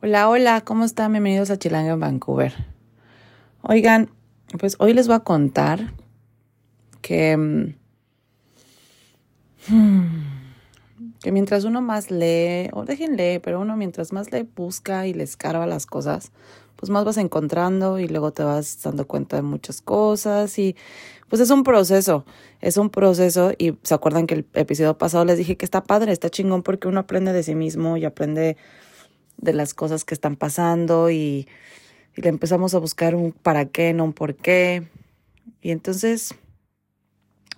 Hola, hola, ¿cómo están? Bienvenidos a Chilanga en Vancouver. Oigan, pues hoy les voy a contar que, mm, que mientras uno más lee, o dejen leer, pero uno mientras más le busca y le escarba las cosas, pues más vas encontrando y luego te vas dando cuenta de muchas cosas y pues es un proceso, es un proceso y se acuerdan que el episodio pasado les dije que está padre, está chingón porque uno aprende de sí mismo y aprende de las cosas que están pasando y, le empezamos a buscar un para qué, no un por qué. Y entonces,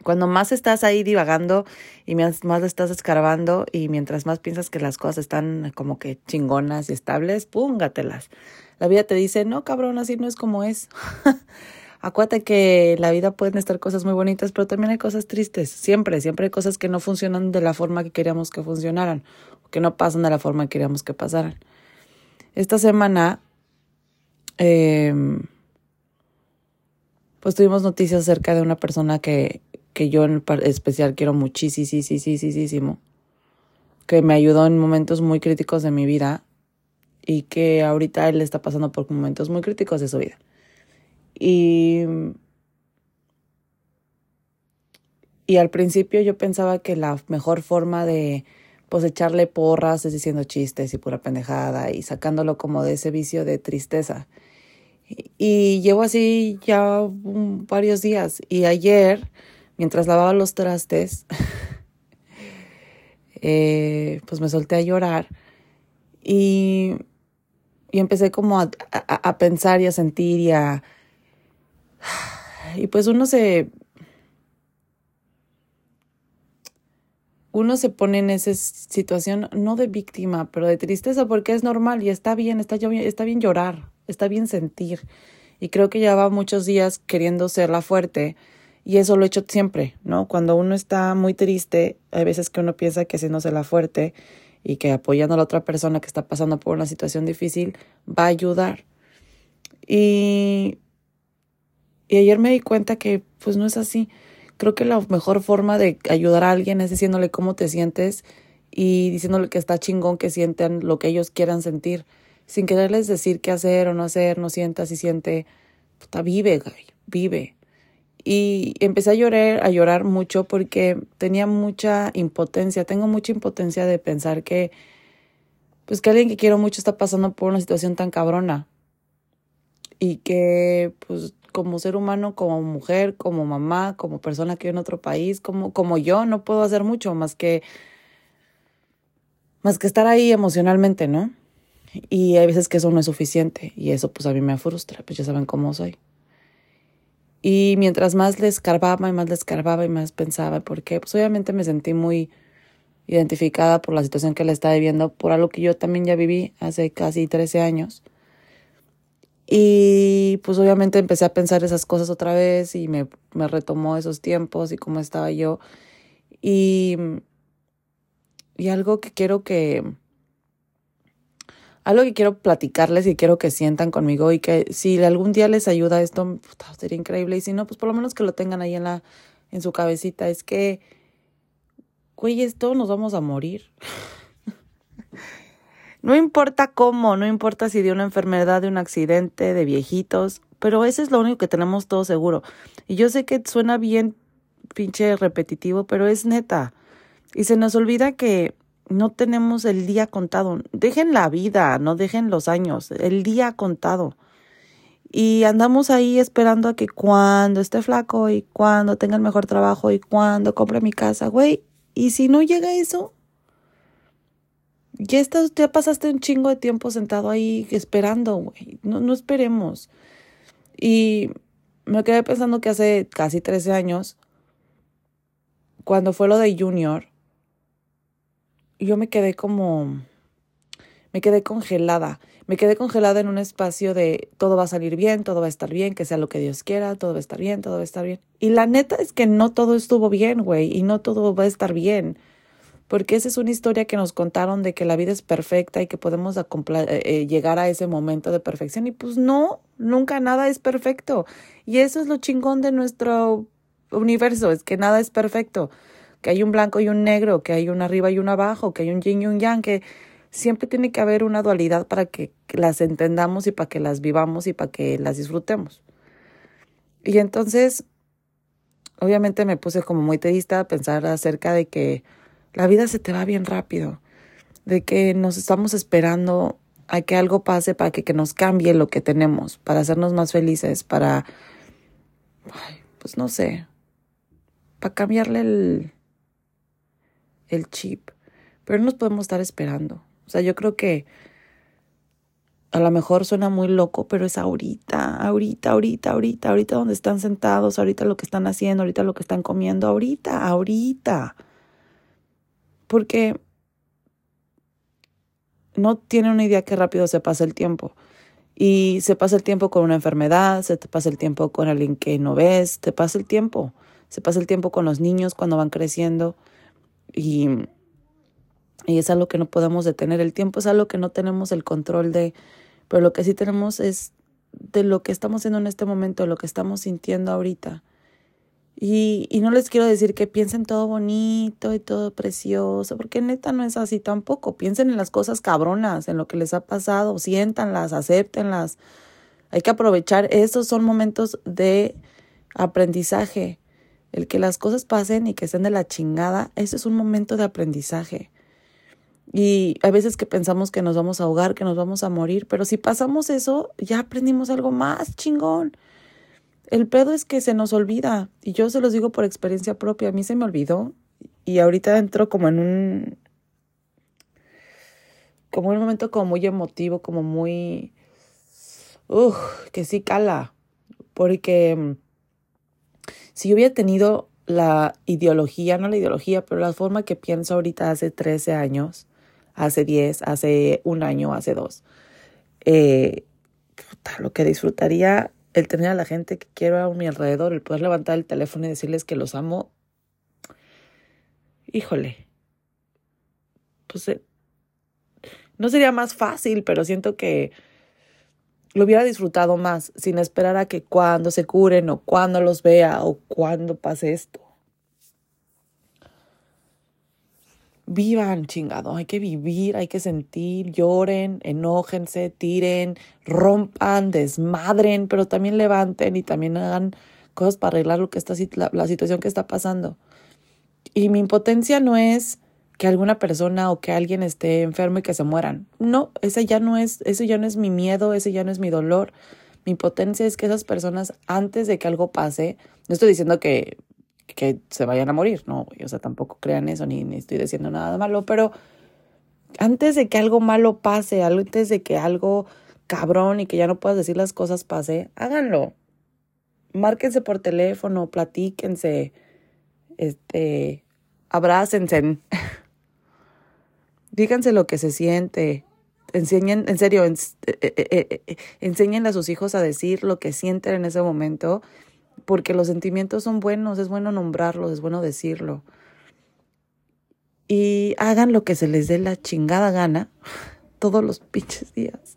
cuando más estás ahí divagando y más, más estás escarbando y mientras más piensas que las cosas están como que chingonas y estables, púngatelas. La vida te dice, no, cabrón, así no es como es. Acuérdate que la vida pueden estar cosas muy bonitas, pero también hay cosas tristes. Siempre, siempre hay cosas que no funcionan de la forma que queríamos que funcionaran, que no pasan de la forma que queríamos que pasaran. Esta semana, eh, pues tuvimos noticias acerca de una persona que, que yo en especial quiero muchísimo, que me ayudó en momentos muy críticos de mi vida y que ahorita él está pasando por momentos muy críticos de su vida. Y, y al principio yo pensaba que la mejor forma de pues echarle porras, es diciendo chistes y pura pendejada y sacándolo como de ese vicio de tristeza. Y, llevo así ya varios días. Y ayer, mientras lavaba los trastes, eh, pues me solté a llorar y, y empecé como a, a pensar y a sentir y a... Y pues uno se, uno se pone en esa situación no de víctima, pero de tristeza porque es normal y está bien, está, está bien llorar, está bien sentir. Y creo que lleva muchos días queriendo ser la fuerte y eso lo he hecho siempre, ¿no? Cuando uno está muy triste, hay veces que uno piensa que se la fuerte y que apoyando a la otra persona que está pasando por una situación difícil va a ayudar. Y, y ayer me di cuenta que pues no es así creo que la mejor forma de ayudar a alguien es diciéndole cómo te sientes y diciéndole que está chingón que sienten lo que ellos quieran sentir, sin quererles decir qué hacer o no hacer, no sientas y siente, puta, vive, güey, vive. Y empecé a llorar, a llorar mucho porque tenía mucha impotencia, tengo mucha impotencia de pensar que, pues que alguien que quiero mucho está pasando por una situación tan cabrona y que, pues, como ser humano, como mujer, como mamá, como persona que vive en otro país, como, como yo, no puedo hacer mucho más que, más que estar ahí emocionalmente, ¿no? Y hay veces que eso no es suficiente y eso pues a mí me frustra, pues ya saben cómo soy. Y mientras más le escarbaba y más le escarbaba y más pensaba por qué, pues obviamente me sentí muy identificada por la situación que le estaba viviendo, por algo que yo también ya viví hace casi 13 años y pues obviamente empecé a pensar esas cosas otra vez y me, me retomó esos tiempos y cómo estaba yo. Y, y algo que quiero que, algo que quiero platicarles y quiero que sientan conmigo y que si algún día les ayuda esto, sería increíble. Y si no, pues por lo menos que lo tengan ahí en la, en su cabecita. Es que, güey, esto nos vamos a morir. No importa cómo, no importa si de una enfermedad, de un accidente, de viejitos, pero eso es lo único que tenemos todo seguro. Y yo sé que suena bien pinche repetitivo, pero es neta. Y se nos olvida que no tenemos el día contado. Dejen la vida, no dejen los años, el día contado. Y andamos ahí esperando a que cuando esté flaco y cuando tenga el mejor trabajo y cuando compre mi casa, güey. Y si no llega eso, ya, estás, ya pasaste un chingo de tiempo sentado ahí esperando, güey. No, no esperemos. Y me quedé pensando que hace casi 13 años, cuando fue lo de Junior, yo me quedé como. Me quedé congelada. Me quedé congelada en un espacio de todo va a salir bien, todo va a estar bien, que sea lo que Dios quiera, todo va a estar bien, todo va a estar bien. Y la neta es que no todo estuvo bien, güey, y no todo va a estar bien porque esa es una historia que nos contaron de que la vida es perfecta y que podemos eh, eh, llegar a ese momento de perfección y pues no, nunca nada es perfecto. Y eso es lo chingón de nuestro universo, es que nada es perfecto, que hay un blanco y un negro, que hay un arriba y un abajo, que hay un yin y un yang, que siempre tiene que haber una dualidad para que las entendamos y para que las vivamos y para que las disfrutemos. Y entonces, obviamente me puse como muy triste a pensar acerca de que la vida se te va bien rápido, de que nos estamos esperando a que algo pase para que, que nos cambie lo que tenemos, para hacernos más felices, para, pues no sé, para cambiarle el, el chip. Pero no nos podemos estar esperando. O sea, yo creo que a lo mejor suena muy loco, pero es ahorita, ahorita, ahorita, ahorita, ahorita donde están sentados, ahorita lo que están haciendo, ahorita lo que están comiendo, ahorita, ahorita. Porque no tiene una idea qué rápido se pasa el tiempo. Y se pasa el tiempo con una enfermedad, se te pasa el tiempo con alguien que no ves, te pasa el tiempo. Se pasa el tiempo con los niños cuando van creciendo. Y y es algo que no podemos detener. El tiempo es algo que no tenemos el control de, pero lo que sí tenemos es de lo que estamos haciendo en este momento, lo que estamos sintiendo ahorita. Y, y no les quiero decir que piensen todo bonito y todo precioso, porque neta no es así tampoco. Piensen en las cosas cabronas, en lo que les ha pasado, siéntanlas, acéptenlas. Hay que aprovechar, esos son momentos de aprendizaje. El que las cosas pasen y que estén de la chingada, ese es un momento de aprendizaje. Y hay veces que pensamos que nos vamos a ahogar, que nos vamos a morir, pero si pasamos eso, ya aprendimos algo más chingón. El pedo es que se nos olvida, y yo se los digo por experiencia propia, a mí se me olvidó, y ahorita entro como en un, como un momento como muy emotivo, como muy, uff, que sí cala, porque mm, si yo hubiera tenido la ideología, no la ideología, pero la forma que pienso ahorita hace 13 años, hace 10, hace un año, hace dos. Eh, lo que disfrutaría el tener a la gente que quiero a mi alrededor, el poder levantar el teléfono y decirles que los amo. Híjole. Pues eh, no sería más fácil, pero siento que lo hubiera disfrutado más sin esperar a que cuando se curen o cuando los vea o cuando pase esto. Vivan, chingado, hay que vivir, hay que sentir, lloren, enójense, tiren, rompan, desmadren, pero también levanten y también hagan cosas para arreglar lo que está, la, la situación que está pasando. Y mi impotencia no es que alguna persona o que alguien esté enfermo y que se mueran. No, ese ya no es, ese ya no es mi miedo, ese ya no es mi dolor. Mi impotencia es que esas personas, antes de que algo pase, no estoy diciendo que que se vayan a morir, no, o sea, tampoco crean eso, ni, ni estoy diciendo nada malo, pero antes de que algo malo pase, antes de que algo cabrón y que ya no puedas decir las cosas pase, háganlo. Márquense por teléfono, platíquense, este, abrácense, díganse lo que se siente, enseñen, en serio, eh, eh, eh, enseñen a sus hijos a decir lo que sienten en ese momento porque los sentimientos son buenos, es bueno nombrarlos, es bueno decirlo. Y hagan lo que se les dé la chingada gana todos los pinches días.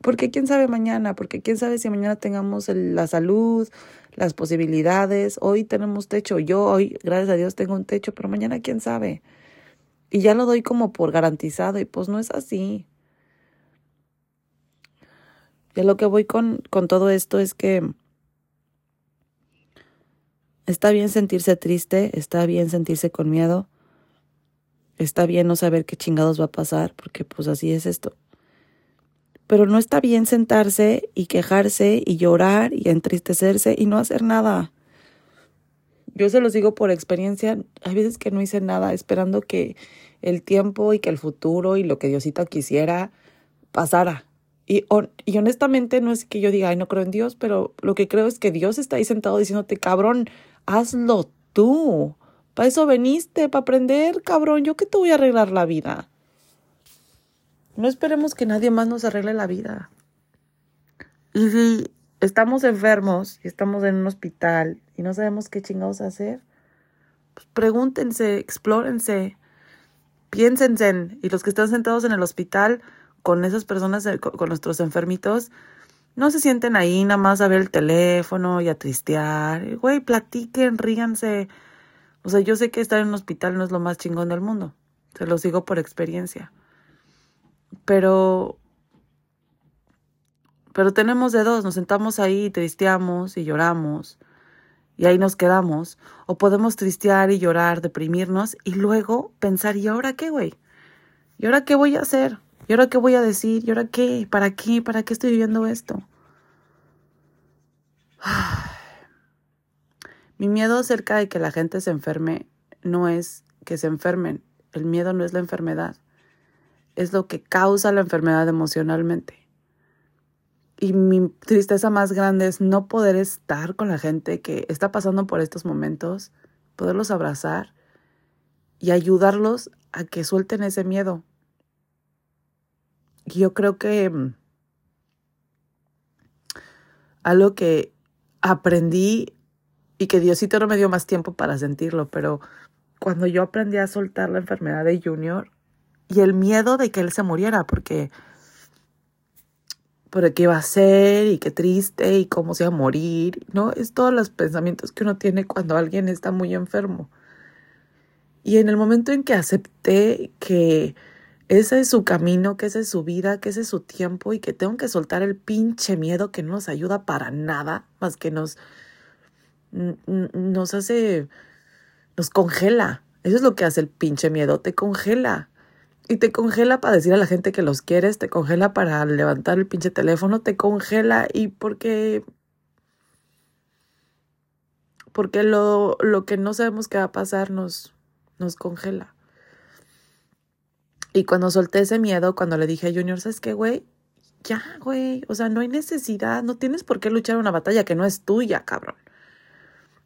Porque quién sabe mañana, porque quién sabe si mañana tengamos la salud, las posibilidades. Hoy tenemos techo, yo hoy, gracias a Dios, tengo un techo, pero mañana quién sabe. Y ya lo doy como por garantizado y pues no es así. Y lo que voy con, con todo esto es que Está bien sentirse triste, está bien sentirse con miedo, está bien no saber qué chingados va a pasar, porque pues así es esto. Pero no está bien sentarse y quejarse y llorar y entristecerse y no hacer nada. Yo se los digo por experiencia, hay veces que no hice nada esperando que el tiempo y que el futuro y lo que Diosito quisiera pasara. Y, y, honestamente no es que yo diga, ay, no creo en Dios, pero lo que creo es que Dios está ahí sentado diciéndote, cabrón, hazlo tú. Para eso veniste, para aprender, cabrón. Yo que te voy a arreglar la vida. No esperemos que nadie más nos arregle la vida. Y si estamos enfermos y estamos en un hospital y no sabemos qué chingados hacer, pues pregúntense, explórense, piénsense. Y los que están sentados en el hospital con esas personas, eh, con nuestros enfermitos, no se sienten ahí nada más a ver el teléfono y a tristear. Güey, platiquen, ríganse. O sea, yo sé que estar en un hospital no es lo más chingón del mundo. Se los digo por experiencia. Pero pero tenemos de dos, nos sentamos ahí y tristeamos y lloramos y ahí nos quedamos. O podemos tristear y llorar, deprimirnos y luego pensar, ¿y ahora qué, güey? ¿Y ahora qué voy a hacer? ¿Y ahora qué voy a decir? ¿Y ahora qué? ¿Para qué? ¿Para qué estoy viviendo esto? Mi miedo acerca de que la gente se enferme no es que se enfermen. El miedo no es la enfermedad. Es lo que causa la enfermedad emocionalmente. Y mi tristeza más grande es no poder estar con la gente que está pasando por estos momentos, poderlos abrazar y ayudarlos a que suelten ese miedo. Yo creo que mm, algo que aprendí y que Diosito no me dio más tiempo para sentirlo, pero cuando yo aprendí a soltar la enfermedad de Junior y el miedo de que él se muriera, porque por qué iba a ser y qué triste y cómo se iba a morir, ¿no? Es todos los pensamientos que uno tiene cuando alguien está muy enfermo. Y en el momento en que acepté que ese es su camino, que ese es su vida, que ese es su tiempo y que tengo que soltar el pinche miedo que no nos ayuda para nada, más que nos, nos hace, nos congela. Eso es lo que hace el pinche miedo, te congela. Y te congela para decir a la gente que los quieres, te congela para levantar el pinche teléfono, te congela y porque porque lo, lo que no sabemos que va a pasar nos, nos congela. Y cuando solté ese miedo, cuando le dije a Junior, ¿sabes qué, güey? Ya, güey, o sea, no hay necesidad, no tienes por qué luchar una batalla que no es tuya, cabrón.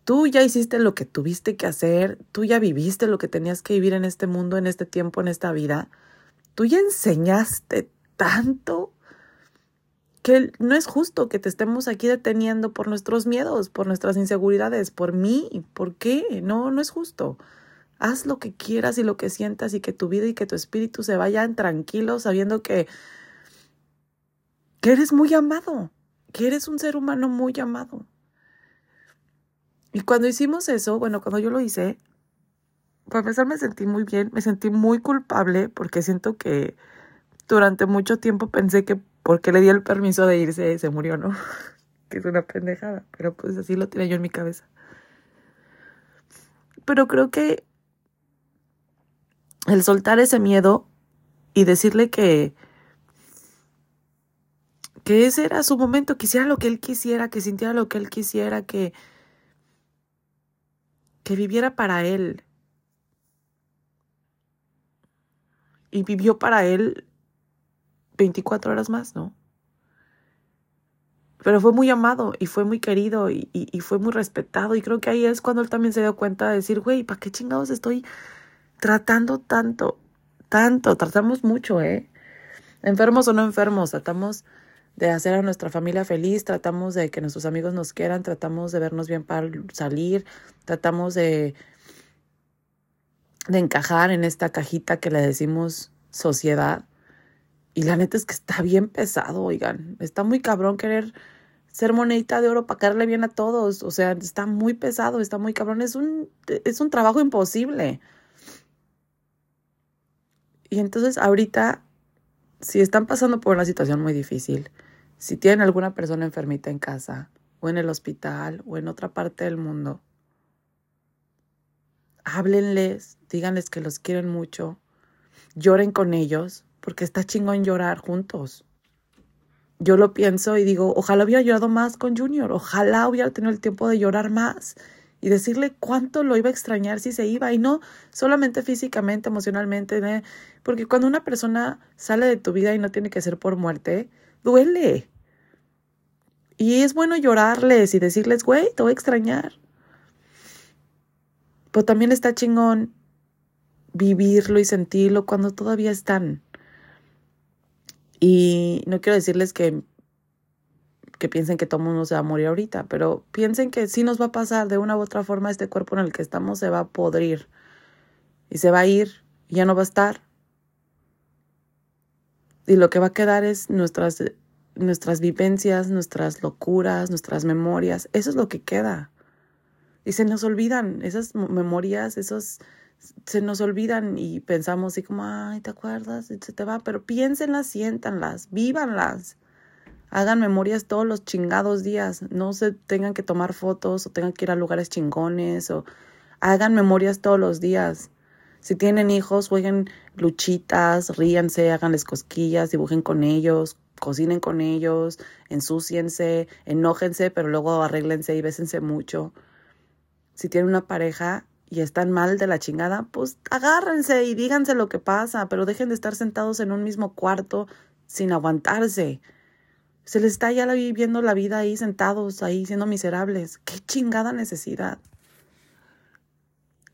Tú ya hiciste lo que tuviste que hacer, tú ya viviste lo que tenías que vivir en este mundo, en este tiempo, en esta vida. Tú ya enseñaste tanto que no es justo que te estemos aquí deteniendo por nuestros miedos, por nuestras inseguridades, por mí. ¿Por qué? No, no es justo. Haz lo que quieras y lo que sientas y que tu vida y que tu espíritu se vayan tranquilos sabiendo que, que eres muy amado, que eres un ser humano muy amado. Y cuando hicimos eso, bueno, cuando yo lo hice, para empezar me sentí muy bien, me sentí muy culpable porque siento que durante mucho tiempo pensé que porque le di el permiso de irse se murió, ¿no? que es una pendejada, pero pues así lo tenía yo en mi cabeza. Pero creo que el soltar ese miedo y decirle que que ese era su momento, que hiciera lo que él quisiera, que sintiera lo que él quisiera, que que viviera para Él. Y vivió para Él 24 horas más, ¿no? Pero fue muy amado y fue muy querido y, y, fue muy respetado. Y creo que ahí es cuando él también se dio cuenta de decir, güey, ¿para qué chingados estoy tratando tanto? Tanto, tratamos mucho, ¿eh? Enfermos o no enfermos, tratamos de hacer a nuestra familia feliz, tratamos de que nuestros amigos nos quieran, tratamos de vernos bien para salir, tratamos de, encajar en esta cajita que le decimos sociedad. Y la neta es que está bien pesado, oigan. Está muy cabrón querer ser monedita de oro para caerle bien a todos. O sea, está muy pesado, está muy cabrón. Es un, es un trabajo imposible. Y entonces ahorita, si están pasando por una situación muy difícil, si tienen alguna persona enfermita en casa, o en el hospital, o en otra parte del mundo, háblenles, díganles que los quieren mucho, lloren con ellos, porque está chingón llorar juntos. Yo lo pienso y digo, ojalá hubiera llorado más con Junior, ojalá hubiera tenido el tiempo de llorar más y decirle cuánto lo iba a extrañar si se iba y no solamente físicamente, emocionalmente, porque cuando una persona sale de tu vida y no tiene que ser por muerte, duele. Y es bueno llorarles y decirles, güey, te voy a extrañar. Pero también está chingón vivirlo y sentirlo cuando todavía están. Y no quiero decirles que, que piensen que todo el mundo se va a morir ahorita, pero piensen que sí nos va a pasar de una u otra forma este cuerpo en el que estamos se va a podrir y se va a ir ya no va a estar. Y lo que va a quedar es nuestras nuestras vivencias, nuestras locuras, nuestras memorias, eso es lo que queda. Y se nos olvidan esas memorias, esos se nos olvidan y pensamos así como, ay, ¿te acuerdas? Y se te va, pero piénsenlas, siéntanlas, vívanlas. Hagan memorias todos los chingados días. No se tengan que tomar fotos o tengan que ir a lugares chingones o hagan memorias todos los días. Si tienen hijos, jueguen luchitas, ríanse, háganles cosquillas, dibujen con ellos, cocinen con ellos, ensúciense, enójense, pero luego arréglense y bésense mucho. Si tienen una pareja y están mal de la chingada, pues agárrense y díganse lo que pasa, pero dejen de estar sentados en un mismo cuarto sin aguantarse. Se les está ya viviendo la vida ahí sentados, ahí siendo miserables. Qué chingada necesidad.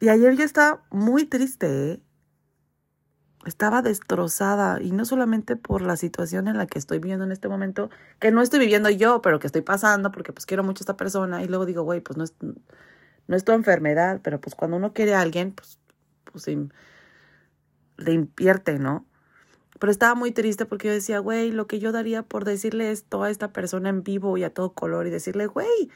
Y ayer yo estaba muy triste, ¿eh? Estaba destrozada y no solamente por la situación en la que estoy viviendo en este momento, que no estoy viviendo yo, pero que estoy pasando porque pues quiero mucho a esta persona y luego digo, güey, pues no es, no es tu enfermedad, pero pues cuando uno quiere a alguien, pues, pues le invierte, ¿no? Pero estaba muy triste porque yo decía, güey, lo que yo daría por decirle esto a esta persona en vivo y a todo color y decirle, güey,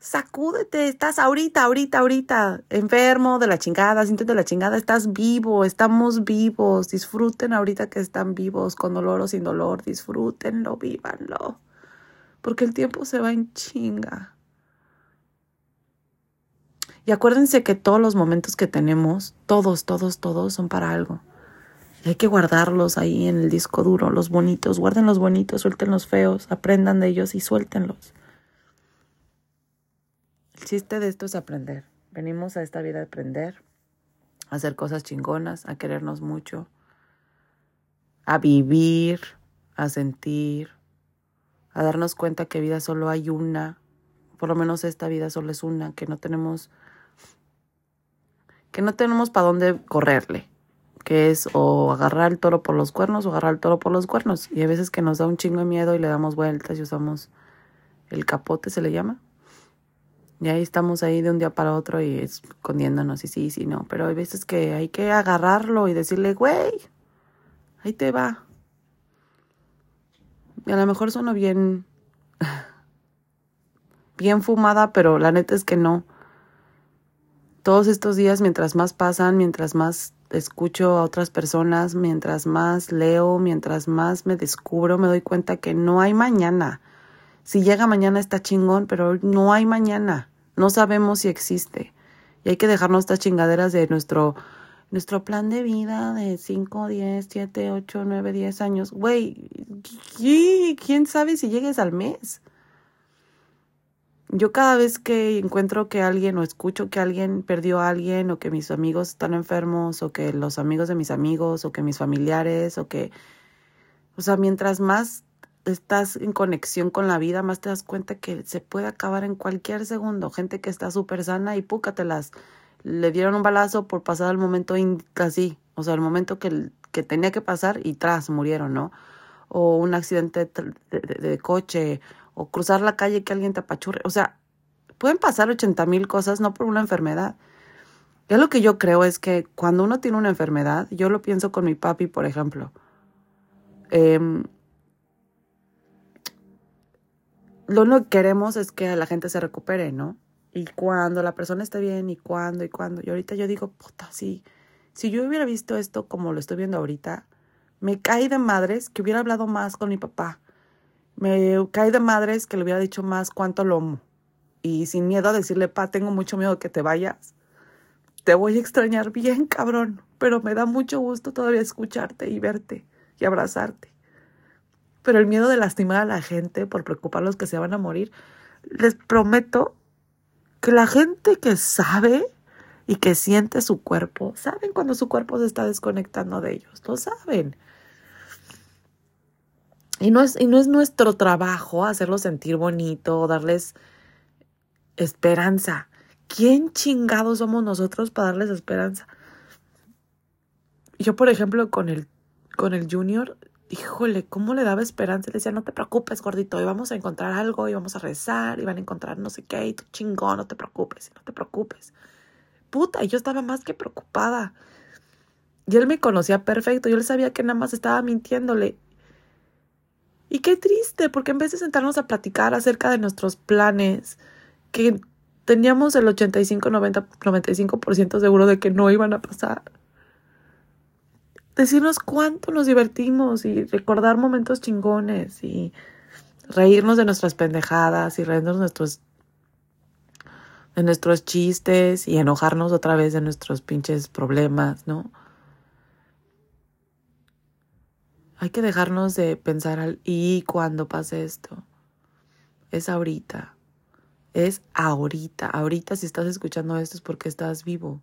sacúdete, estás ahorita, ahorita, ahorita, enfermo de la chingada, siéntete de la chingada, estás vivo, estamos vivos, disfruten ahorita que están vivos, con dolor o sin dolor, disfrútenlo, vívanlo, porque el tiempo se va en chinga. Y acuérdense que todos los momentos que tenemos, todos, todos, todos son para algo. Hay que guardarlos ahí en el disco duro, los bonitos, guarden los bonitos, suelten los feos, aprendan de ellos y suéltenlos. El chiste de esto es aprender. Venimos a esta vida a aprender, a hacer cosas chingonas, a querernos mucho, a vivir, a sentir, a darnos cuenta que vida solo hay una, por lo menos esta vida solo es una, que no tenemos que no tenemos para dónde correrle, que es o agarrar el toro por los cuernos o agarrar el toro por los cuernos. Y a veces que nos da un chingo de miedo y le damos vueltas y usamos el capote, se le llama, y ahí estamos ahí de un día para otro y escondiéndonos y sí, sí, no. Pero hay veces que hay que agarrarlo y decirle, güey, ahí te va. Y a lo mejor suena bien, bien fumada, pero la neta es que no. Todos estos días, mientras más pasan, mientras más escucho a otras personas, mientras más leo, mientras más me descubro, me doy cuenta que no hay mañana. Si llega mañana está chingón, pero no hay mañana. No sabemos si existe. Y hay que dejarnos estas chingaderas de nuestro, nuestro plan de vida de 5, 10, 7, 8, 9, 10 años. Güey, ¿quién sabe si llegues al mes? Yo cada vez que encuentro que alguien o escucho que alguien perdió a alguien o que mis amigos están enfermos o que los amigos de mis amigos o que mis familiares o que, o sea, mientras más estás en conexión con la vida, más te das cuenta que se puede acabar en cualquier segundo. Gente que está súper sana y púcatelas. Le dieron un balazo por pasar el momento así, o sea, el momento que, que tenía que pasar y tras murieron, ¿no? O un accidente de, de, coche, o cruzar la calle que alguien te apachurre. O sea, pueden pasar ochenta mil cosas, no por una enfermedad. Ya lo que yo creo es que cuando uno tiene una enfermedad, yo lo pienso con mi papi, por ejemplo. Eh, lo único que queremos es que la gente se recupere, ¿no? Y cuando la persona esté bien, y cuando, y cuando. Y ahorita yo digo, puta, sí. Si yo hubiera visto esto como lo estoy viendo ahorita, me cae de madres que hubiera hablado más con mi papá. Me cae de madres que le hubiera dicho más cuánto lo amo. Y sin miedo a decirle, pa, tengo mucho miedo que te vayas. Te voy a extrañar bien, cabrón. Pero me da mucho gusto todavía escucharte y verte y abrazarte pero el miedo de lastimar a la gente por preocuparlos que se van a morir, les prometo que la gente que sabe y que siente su cuerpo, saben cuando su cuerpo se está desconectando de ellos, lo saben. Y no es, y no es nuestro trabajo hacerlos sentir bonito, darles esperanza. ¿Quién chingados somos nosotros para darles esperanza? Yo, por ejemplo, con el, con el junior, híjole, ¿cómo le daba esperanza? Le decía, no te preocupes, gordito, y vamos a encontrar algo, y vamos a rezar, y van a encontrar no sé qué, y tú chingón, no te preocupes, no te preocupes. Puta, yo estaba más que preocupada. Y él me conocía perfecto, yo le sabía que nada más estaba mintiéndole. Y qué triste, porque en vez de sentarnos a platicar acerca de nuestros planes, que teníamos el 85, 90, 95% seguro de que no iban a pasar. Decirnos cuánto nos divertimos y recordar momentos chingones y reírnos de nuestras pendejadas y reírnos de nuestros de nuestros chistes y enojarnos otra vez de nuestros pinches problemas, ¿no? Hay que dejarnos de pensar al y cuando pase esto. Es ahorita. Es ahorita. Ahorita si estás escuchando esto es porque estás vivo.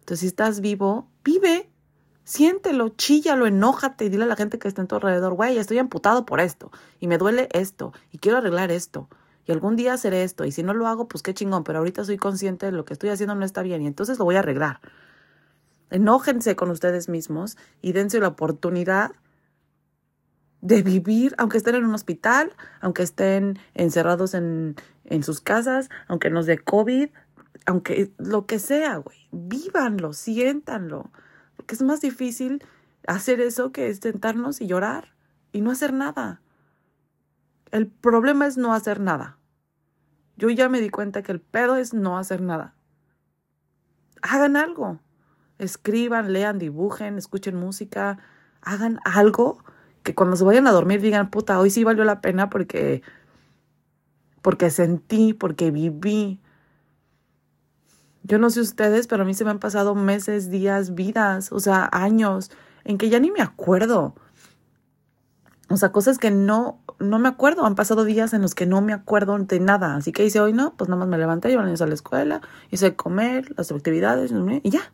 Entonces, si estás vivo, vive. Siéntelo, chíllalo, enójate y dile a la gente que está en tu alrededor, güey, estoy amputado por esto y me duele esto y quiero arreglar esto y algún día haré esto y si no lo hago, pues qué chingón, pero ahorita soy consciente de lo que estoy haciendo no está bien y entonces lo voy a arreglar. Enójense con ustedes mismos y dense la oportunidad de vivir, aunque estén en un hospital, aunque estén encerrados en, en sus casas, aunque nos dé COVID, aunque lo que sea, güey, vívanlo, siéntanlo, porque es más difícil hacer eso que es tentarnos y llorar y no hacer nada. El problema es no hacer nada. Yo ya me di cuenta que el pedo es no hacer nada. Hagan algo. Escriban, lean, dibujen, escuchen música, hagan algo que cuando se vayan a dormir digan, puta, hoy sí valió la pena porque porque sentí, porque viví. Yo no sé ustedes, pero a mí se me han pasado meses, días, vidas, o sea, años en que ya ni me acuerdo. O sea, cosas que no, no me acuerdo. Han pasado días en los que no me acuerdo de nada. Así que hice hoy, no, pues nada más me levanté, llevé a a la escuela, hice comer, las actividades y ya.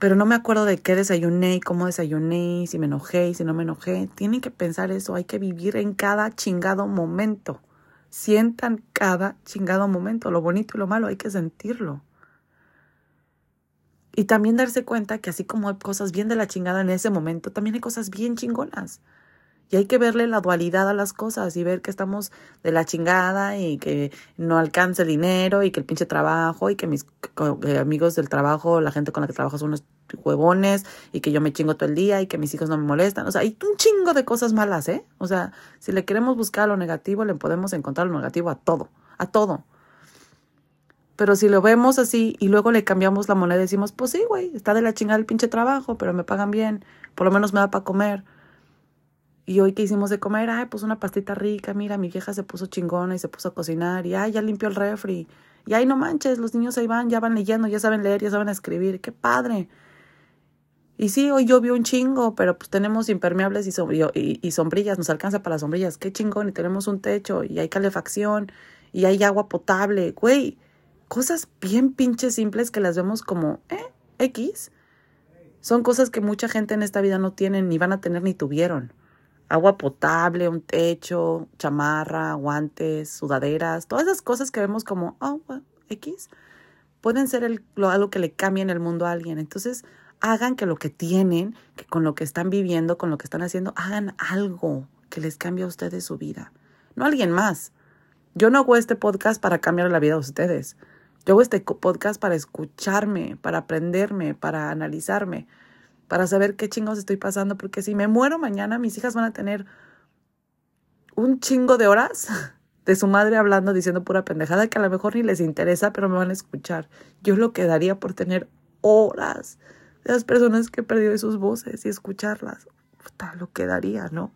Pero no me acuerdo de qué desayuné y cómo desayuné, si me enojé y si no me enojé. Tienen que pensar eso, hay que vivir en cada chingado momento. Sientan cada chingado momento, lo bonito y lo malo, hay que sentirlo. Y también darse cuenta que así como hay cosas bien de la chingada en ese momento, también hay cosas bien chingonas. Y hay que verle la dualidad a las cosas y ver que estamos de la chingada y que no alcanza el dinero y que el pinche trabajo y que mis amigos del trabajo, la gente con la que trabajo son unos huevones y que yo me chingo todo el día y que mis hijos no me molestan. O sea, hay un chingo de cosas malas, ¿eh? O sea, si le queremos buscar lo negativo, le podemos encontrar lo negativo a todo, a todo. Pero si lo vemos así y luego le cambiamos la moneda y decimos, pues sí, güey, está de la chingada el pinche trabajo, pero me pagan bien, por lo menos me da para comer. Y hoy que hicimos de comer, ay, pues una pastita rica, mira, mi vieja se puso chingona y se puso a cocinar, y ay, ya limpió el refri. Y ay, no manches, los niños ahí van, ya van leyendo, ya saben leer, ya saben escribir, qué padre. Y sí, hoy llovió un chingo, pero pues tenemos impermeables y, y, sombrillas, nos alcanza para las sombrillas, qué chingón, y tenemos un techo, y hay calefacción, y hay agua potable, güey cosas bien pinches simples que las vemos como, eh, X. Son cosas que mucha gente en esta vida no tienen, ni van a tener, ni tuvieron. Agua potable, un techo, chamarra, guantes, sudaderas, todas esas cosas que vemos como, oh, X, pueden ser el, algo que le cambien el mundo a alguien. Entonces, hagan que lo que tienen, que con lo que están viviendo, con lo que están haciendo, hagan algo que les cambie a ustedes su vida. No a alguien más. Yo no hago este podcast para cambiar la vida de ustedes. Yo hago este podcast para escucharme, para aprenderme, para analizarme, para saber qué chingos estoy pasando, porque si me muero mañana, mis hijas van a tener un chingo de horas de su madre hablando, diciendo pura pendejada que a lo mejor ni les interesa, pero me van a escuchar. Yo lo que daría por tener horas de las personas que he perdido sus voces y escucharlas. Puta, lo que daría, ¿no?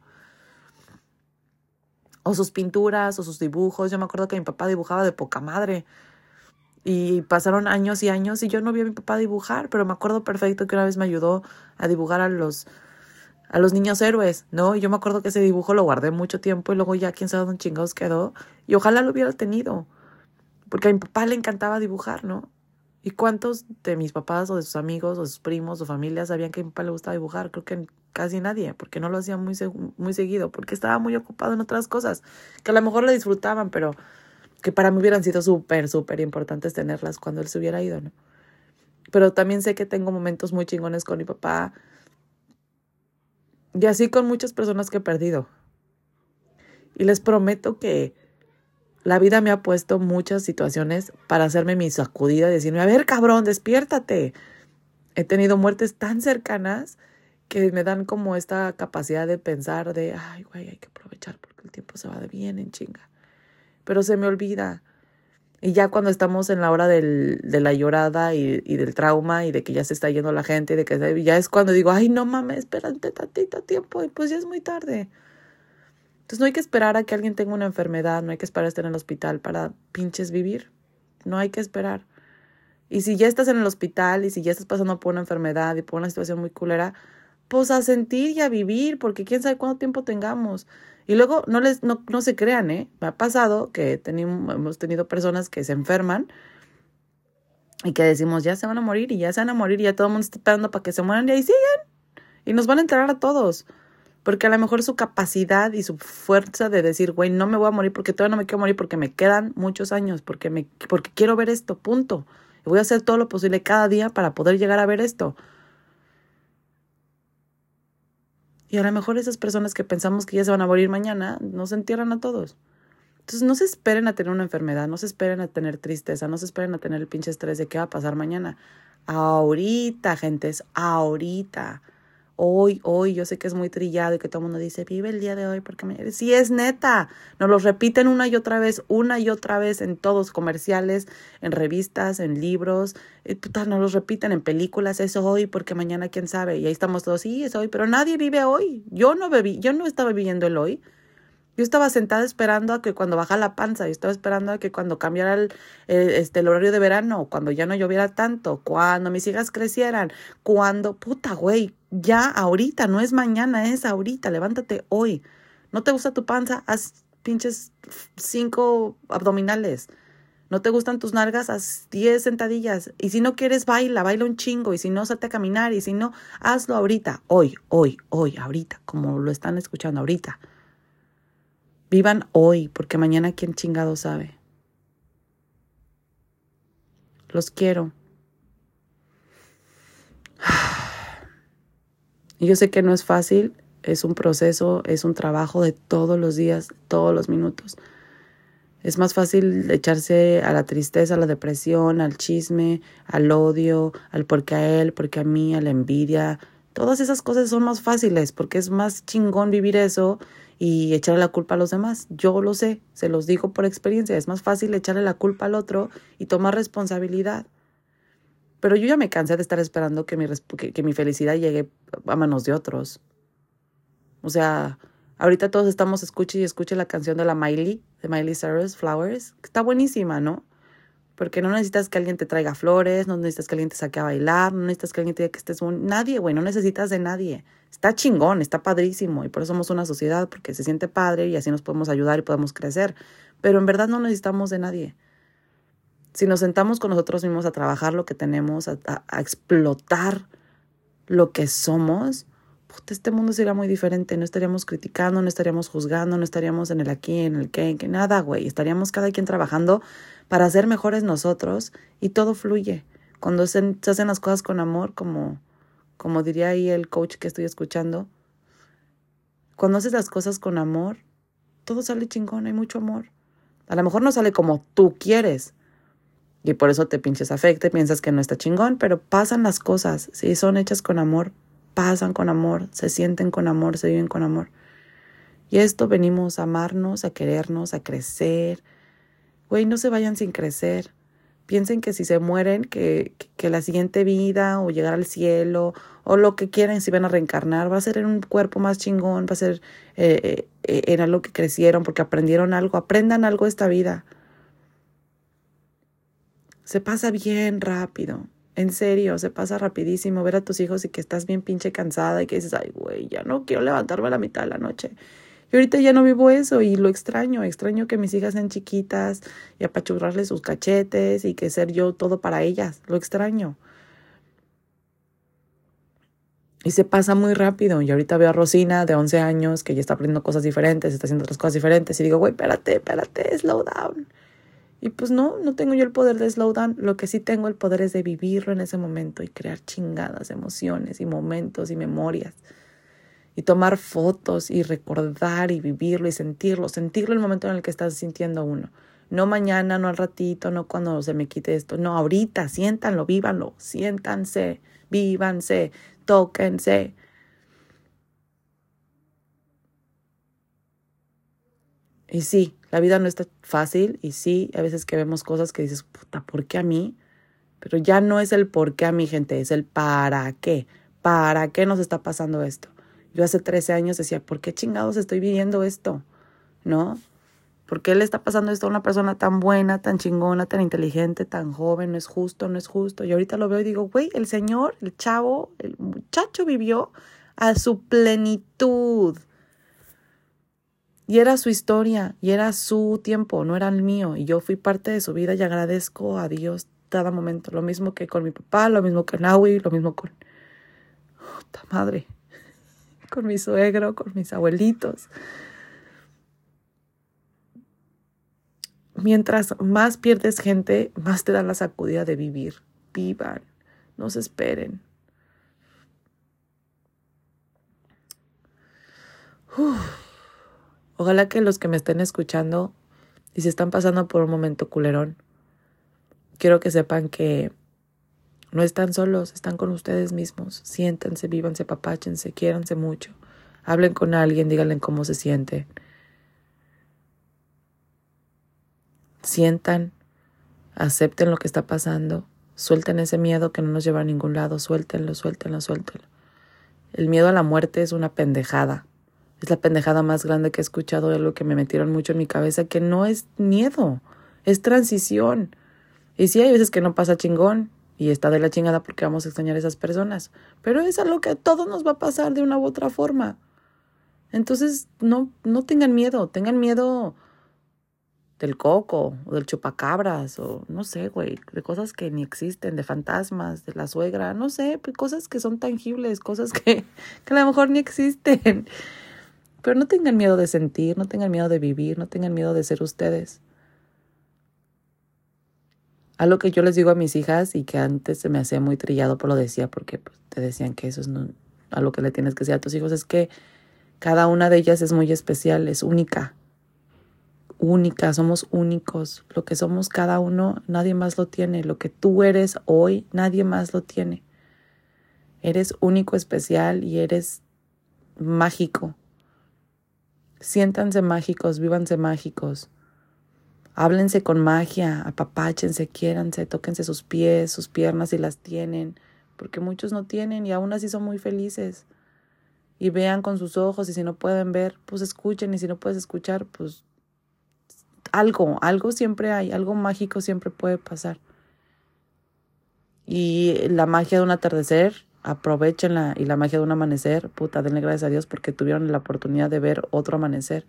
O sus pinturas, o sus dibujos. Yo me acuerdo que mi papá dibujaba de poca madre. Y pasaron años y años y yo no vi a mi papá dibujar, pero me acuerdo perfecto que una vez me ayudó a dibujar a los a los niños héroes, ¿no? Y yo me acuerdo que ese dibujo lo guardé mucho tiempo y luego ya quién sabe dónde chingados quedó. Y ojalá lo hubiera tenido, porque a mi papá le encantaba dibujar, ¿no? ¿Y cuántos de mis papás o de sus amigos o de sus primos o familias sabían que a mi papá le gustaba dibujar? Creo que casi nadie, porque no lo hacía muy, muy seguido, porque estaba muy ocupado en otras cosas, que a lo mejor le disfrutaban, pero que para mí hubieran sido súper, súper importantes tenerlas cuando él se hubiera ido, ¿no? Pero también sé que tengo momentos muy chingones con mi papá y así con muchas personas que he perdido. Y les prometo que la vida me ha puesto muchas situaciones para hacerme mi sacudida y decirme, a ver, cabrón, despiértate. He tenido muertes tan cercanas que me dan como esta capacidad de pensar de, ay, güey, hay que aprovechar porque el tiempo se va de bien en chinga pero se me olvida. Y ya cuando estamos en la hora del, de la llorada y, del trauma y de que ya se está yendo la gente de que ya es cuando digo, ay, no mames, espérate tantito tiempo y pues ya es muy tarde. Entonces no hay que esperar a que alguien tenga una enfermedad, no hay que esperar a estar en el hospital para pinches vivir. No hay que esperar. Y si ya estás en el hospital y si ya estás pasando por una enfermedad y por una situación muy culera, pues a sentir y a vivir, porque quién sabe cuánto tiempo tengamos. Y luego no les, no, no se crean, ¿eh? Me ha pasado que tenemos, hemos tenido personas que se enferman y que decimos, ya se van a morir y ya se van a morir y ya todo el mundo está esperando para que se mueran y ahí siguen. Y nos van a enterar a todos. Porque a lo mejor su capacidad y su fuerza de decir, güey, no me voy a morir porque todavía no me quiero morir porque me quedan muchos años, porque, me, porque quiero ver esto, punto. Y voy a hacer todo lo posible cada día para poder llegar a ver esto. Y a lo mejor esas personas que pensamos que ya se van a morir mañana, nos entierran a todos. Entonces no se esperen a tener una enfermedad, no se esperen a tener tristeza, no se esperen a tener el pinche estrés de qué va a pasar mañana. Ahorita, gente, es ahorita. Hoy, hoy, yo sé que es muy trillado y que todo el mundo dice, vive el día de hoy porque me... Sí, es neta. Nos lo repiten una y otra vez, una y otra vez en todos comerciales, en revistas, en libros. Eh, puta, nos lo repiten en películas, es hoy porque mañana quién sabe. Y ahí estamos todos, sí, es hoy, pero nadie vive hoy. Yo no bebí, yo no estaba viviendo el hoy. Yo estaba sentada esperando a que cuando baja la panza, yo estaba esperando a que cuando cambiara el, este, el horario de verano, cuando ya no lloviera tanto, cuando mis hijas crecieran, cuando, puta, güey, ya ahorita, no es mañana, es ahorita, levántate hoy. ¿No te gusta tu panza? Haz pinches cinco abdominales. ¿No te gustan tus nalgas? Haz diez sentadillas. Y si no quieres, baila, baila un chingo. Y si no, salte a caminar. Y si no, hazlo ahorita, hoy, hoy, hoy, ahorita, como lo están escuchando ahorita. Vivan hoy, porque mañana quién chingado sabe. Los quiero. Y yo sé que no es fácil, es un proceso, es un trabajo de todos los días, todos los minutos. Es más fácil echarse a la tristeza, a la depresión, al chisme, al odio, al porque a él, porque a mí, a la envidia. Todas esas cosas son más fáciles porque es más chingón vivir eso y echarle la culpa a los demás. Yo lo sé, se los digo por experiencia, es más fácil echarle la culpa al otro y tomar responsabilidad. Pero yo ya me cansé de estar esperando que mi, que, mi felicidad llegue a manos de otros. O sea, ahorita todos estamos escuche y escuche la canción de la Miley, de Miley Cyrus, Flowers, que está buenísima, ¿no? Porque no necesitas que alguien te traiga flores, no necesitas que alguien te saque a bailar, no necesitas que alguien te diga que estés... Nadie, güey, no necesitas de nadie. Está chingón, está padrísimo y por eso somos una sociedad, porque se siente padre y así nos podemos ayudar y podemos crecer. Pero en verdad no necesitamos de nadie. Si nos sentamos con nosotros mismos a trabajar lo que tenemos, a, a explotar lo que somos, este mundo sería muy diferente. No estaríamos criticando, no estaríamos juzgando, no estaríamos en el aquí, en el qué, en que nada, güey. Estaríamos cada quien trabajando para ser mejores nosotros y todo fluye. Cuando se, hacen las cosas con amor, como, como diría ahí el coach que estoy escuchando, cuando haces las cosas con amor, todo sale chingón, hay mucho amor. A lo mejor no sale como tú quieres, y por eso te pinches afecte, piensas que no está chingón, pero pasan las cosas, si son hechas con amor, pasan con amor, se sienten con amor, se viven con amor. Y esto venimos a amarnos, a querernos, a crecer. Güey, no se vayan sin crecer. Piensen que si se mueren, que, la siguiente vida o llegar al cielo o lo que quieran, si van a reencarnar, va a ser en un cuerpo más chingón, va a ser eh, eh, en algo que crecieron porque aprendieron algo. Aprendan algo esta vida. Se pasa bien rápido. En serio, se pasa rapidísimo ver a tus hijos y que estás bien pinche cansada y que dices, ay, güey, ya no quiero levantarme a la mitad de la noche. Y ahorita ya no vivo eso y lo extraño, extraño que mis hijas sean chiquitas y apachurrarles sus cachetes y que ser yo todo para ellas, lo extraño. Y se pasa muy rápido. Y ahorita veo a Rosina de 11 años que ya está aprendiendo cosas diferentes, está haciendo otras cosas diferentes. Y digo, güey, espérate, espérate, slow down. Y pues no, no tengo yo el poder de slow down. Lo que sí tengo el poder es de vivirlo en ese momento y crear chingadas emociones y momentos y memorias. Y tomar fotos y recordar y vivirlo y sentirlo. Sentirlo en el momento en el que estás sintiendo uno. No mañana, no al ratito, no cuando se me quite esto. No, ahorita, siéntanlo, vívanlo, siéntanse, vívanse, tóquense. Y sí, la vida no está fácil y sí, a veces que vemos cosas que dices, puta, ¿por qué a mí? Pero ya no es el por qué a mi gente, es el para qué. ¿Para qué nos está pasando esto? Yo hace 13 años decía, ¿por qué chingados estoy viviendo esto? ¿No? ¿Por qué le está pasando esto a una persona tan buena, tan chingona, tan inteligente, tan joven? No es justo, no es justo. Y ahorita lo veo y digo, güey, el señor, el chavo, el muchacho vivió a su plenitud. Y era su historia, y era su tiempo, no era el mío. Y yo fui parte de su vida y agradezco a Dios cada momento. Lo mismo que con mi papá, lo mismo que Naui, lo mismo con... Puta madre. Con mi suegro, con mis abuelitos. Mientras más pierdes gente, más te da la sacudida de vivir. Vivan, no se esperen. Ojalá que los que me estén escuchando y se están pasando por un momento culerón, quiero que sepan que no están solos, están con ustedes mismos. Siéntanse, vívanse, papáchense, quiéranse mucho. Hablen con alguien, díganle cómo se sienten. Sientan, acepten lo que está pasando, suelten ese miedo que no nos lleva a ningún lado, suéltenlo, suéltenlo, suéltenlo. El miedo a la muerte es una pendejada. Es la pendejada más grande que he escuchado, de lo que me metieron mucho en mi cabeza, que no es miedo, es transición. Y sí, hay veces que no pasa chingón y está de la chingada porque vamos a extrañar a esas personas, pero es algo que a todos nos va a pasar de una u otra forma. Entonces, no, no tengan miedo, tengan miedo del coco o del chupacabras o no sé, güey, de cosas que ni existen, de fantasmas, de la suegra, no sé, cosas que son tangibles, cosas que, que a lo mejor ni existen. Pero no tengan miedo de sentir, no tengan miedo de vivir, no tengan miedo de ser ustedes. Algo que yo les digo a mis hijas y que antes se me hacía muy trillado, por lo decía porque pues, te decían que eso es no, algo que le tienes que decir a tus hijos, es que cada una de ellas es muy especial, es única. Única, somos únicos. Lo que somos cada uno, nadie más lo tiene. Lo que tú eres hoy, nadie más lo tiene. Eres único, especial y eres mágico. Siéntanse mágicos, vívanse mágicos. Háblense con magia, apapáchense, quiéranse, tóquense sus pies, sus piernas si las tienen, porque muchos no tienen y aún así son muy felices. Y vean con sus ojos y si no pueden ver, pues escuchen y si no puedes escuchar, pues algo, algo siempre hay, algo mágico siempre puede pasar. Y la magia de un atardecer aprovechenla y la magia de un amanecer, puta, denle gracias a Dios porque tuvieron la oportunidad de ver otro amanecer.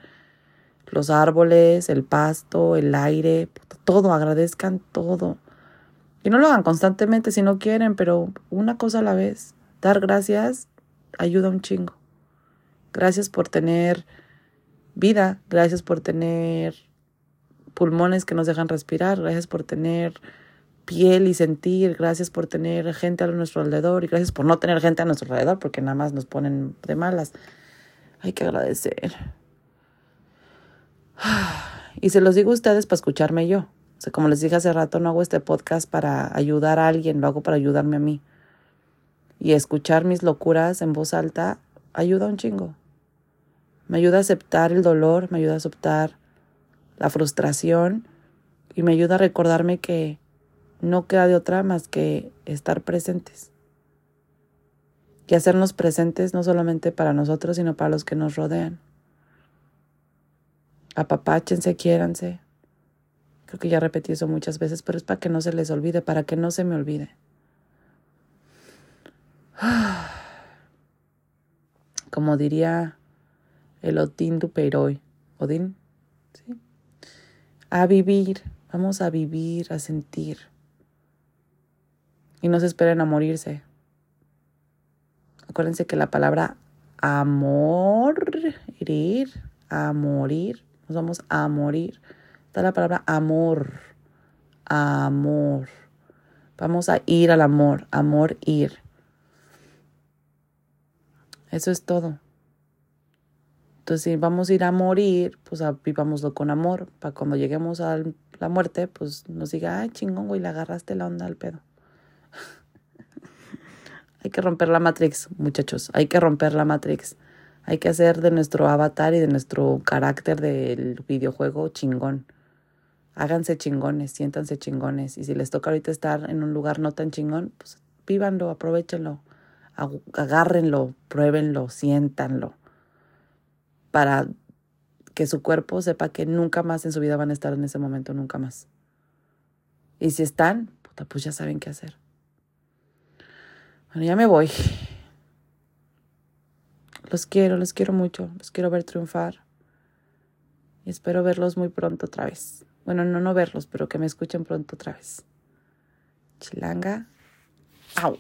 Los árboles, el pasto, el aire, todo, agradezcan todo. Y no lo hagan constantemente si no quieren, pero una cosa a la vez. Dar gracias ayuda un chingo. Gracias por tener vida, gracias por tener pulmones que nos dejan respirar, gracias por tener piel y sentir, gracias por tener gente a nuestro alrededor y gracias por no tener gente a nuestro alrededor porque nada más nos ponen de malas. Hay que agradecer. Y se los digo a ustedes para escucharme yo. O sea, como les dije hace rato, no hago este podcast para ayudar a alguien, lo hago para ayudarme a mí. Y escuchar mis locuras en voz alta ayuda un chingo. Me ayuda a aceptar el dolor, me ayuda a aceptar la frustración y me ayuda a recordarme que no queda de otra más que estar presentes. Y hacernos presentes no solamente para nosotros, sino para los que nos rodean. Apapáchense, quiéranse. Creo que ya repetí eso muchas veces, pero es para que no se les olvide, para que no se me olvide. Como diría el Odín Dupeiroi. ¿Odín? ¿Sí? A vivir, vamos a vivir, a sentir y no se esperen a morirse. Acuérdense que la palabra amor, ir, a morir, nos vamos a morir. Está la palabra amor, amor. Vamos a ir al amor, amor, ir. Eso es todo. Entonces, si vamos a ir a morir, pues vivámoslo con amor, para cuando lleguemos a la muerte, pues nos diga, ay, chingón, güey, le agarraste la onda al pedo. Hay que romper la Matrix, muchachos. Hay que romper la Matrix. Hay que hacer de nuestro avatar y de nuestro carácter del videojuego chingón. Háganse chingones, siéntanse chingones. Y si les toca ahorita estar en un lugar no tan chingón, pues vívanlo, aprovechenlo, agárrenlo, pruébenlo, siéntanlo. Para que su cuerpo sepa que nunca más en su vida van a estar en ese momento, nunca más. Y si están, puta, pues ya saben qué hacer. Bueno, ya me voy. Los quiero, los quiero mucho, los quiero ver triunfar. Y espero verlos muy pronto otra vez. Bueno, no, no verlos, pero que me escuchen pronto otra vez. Chilanga. Au.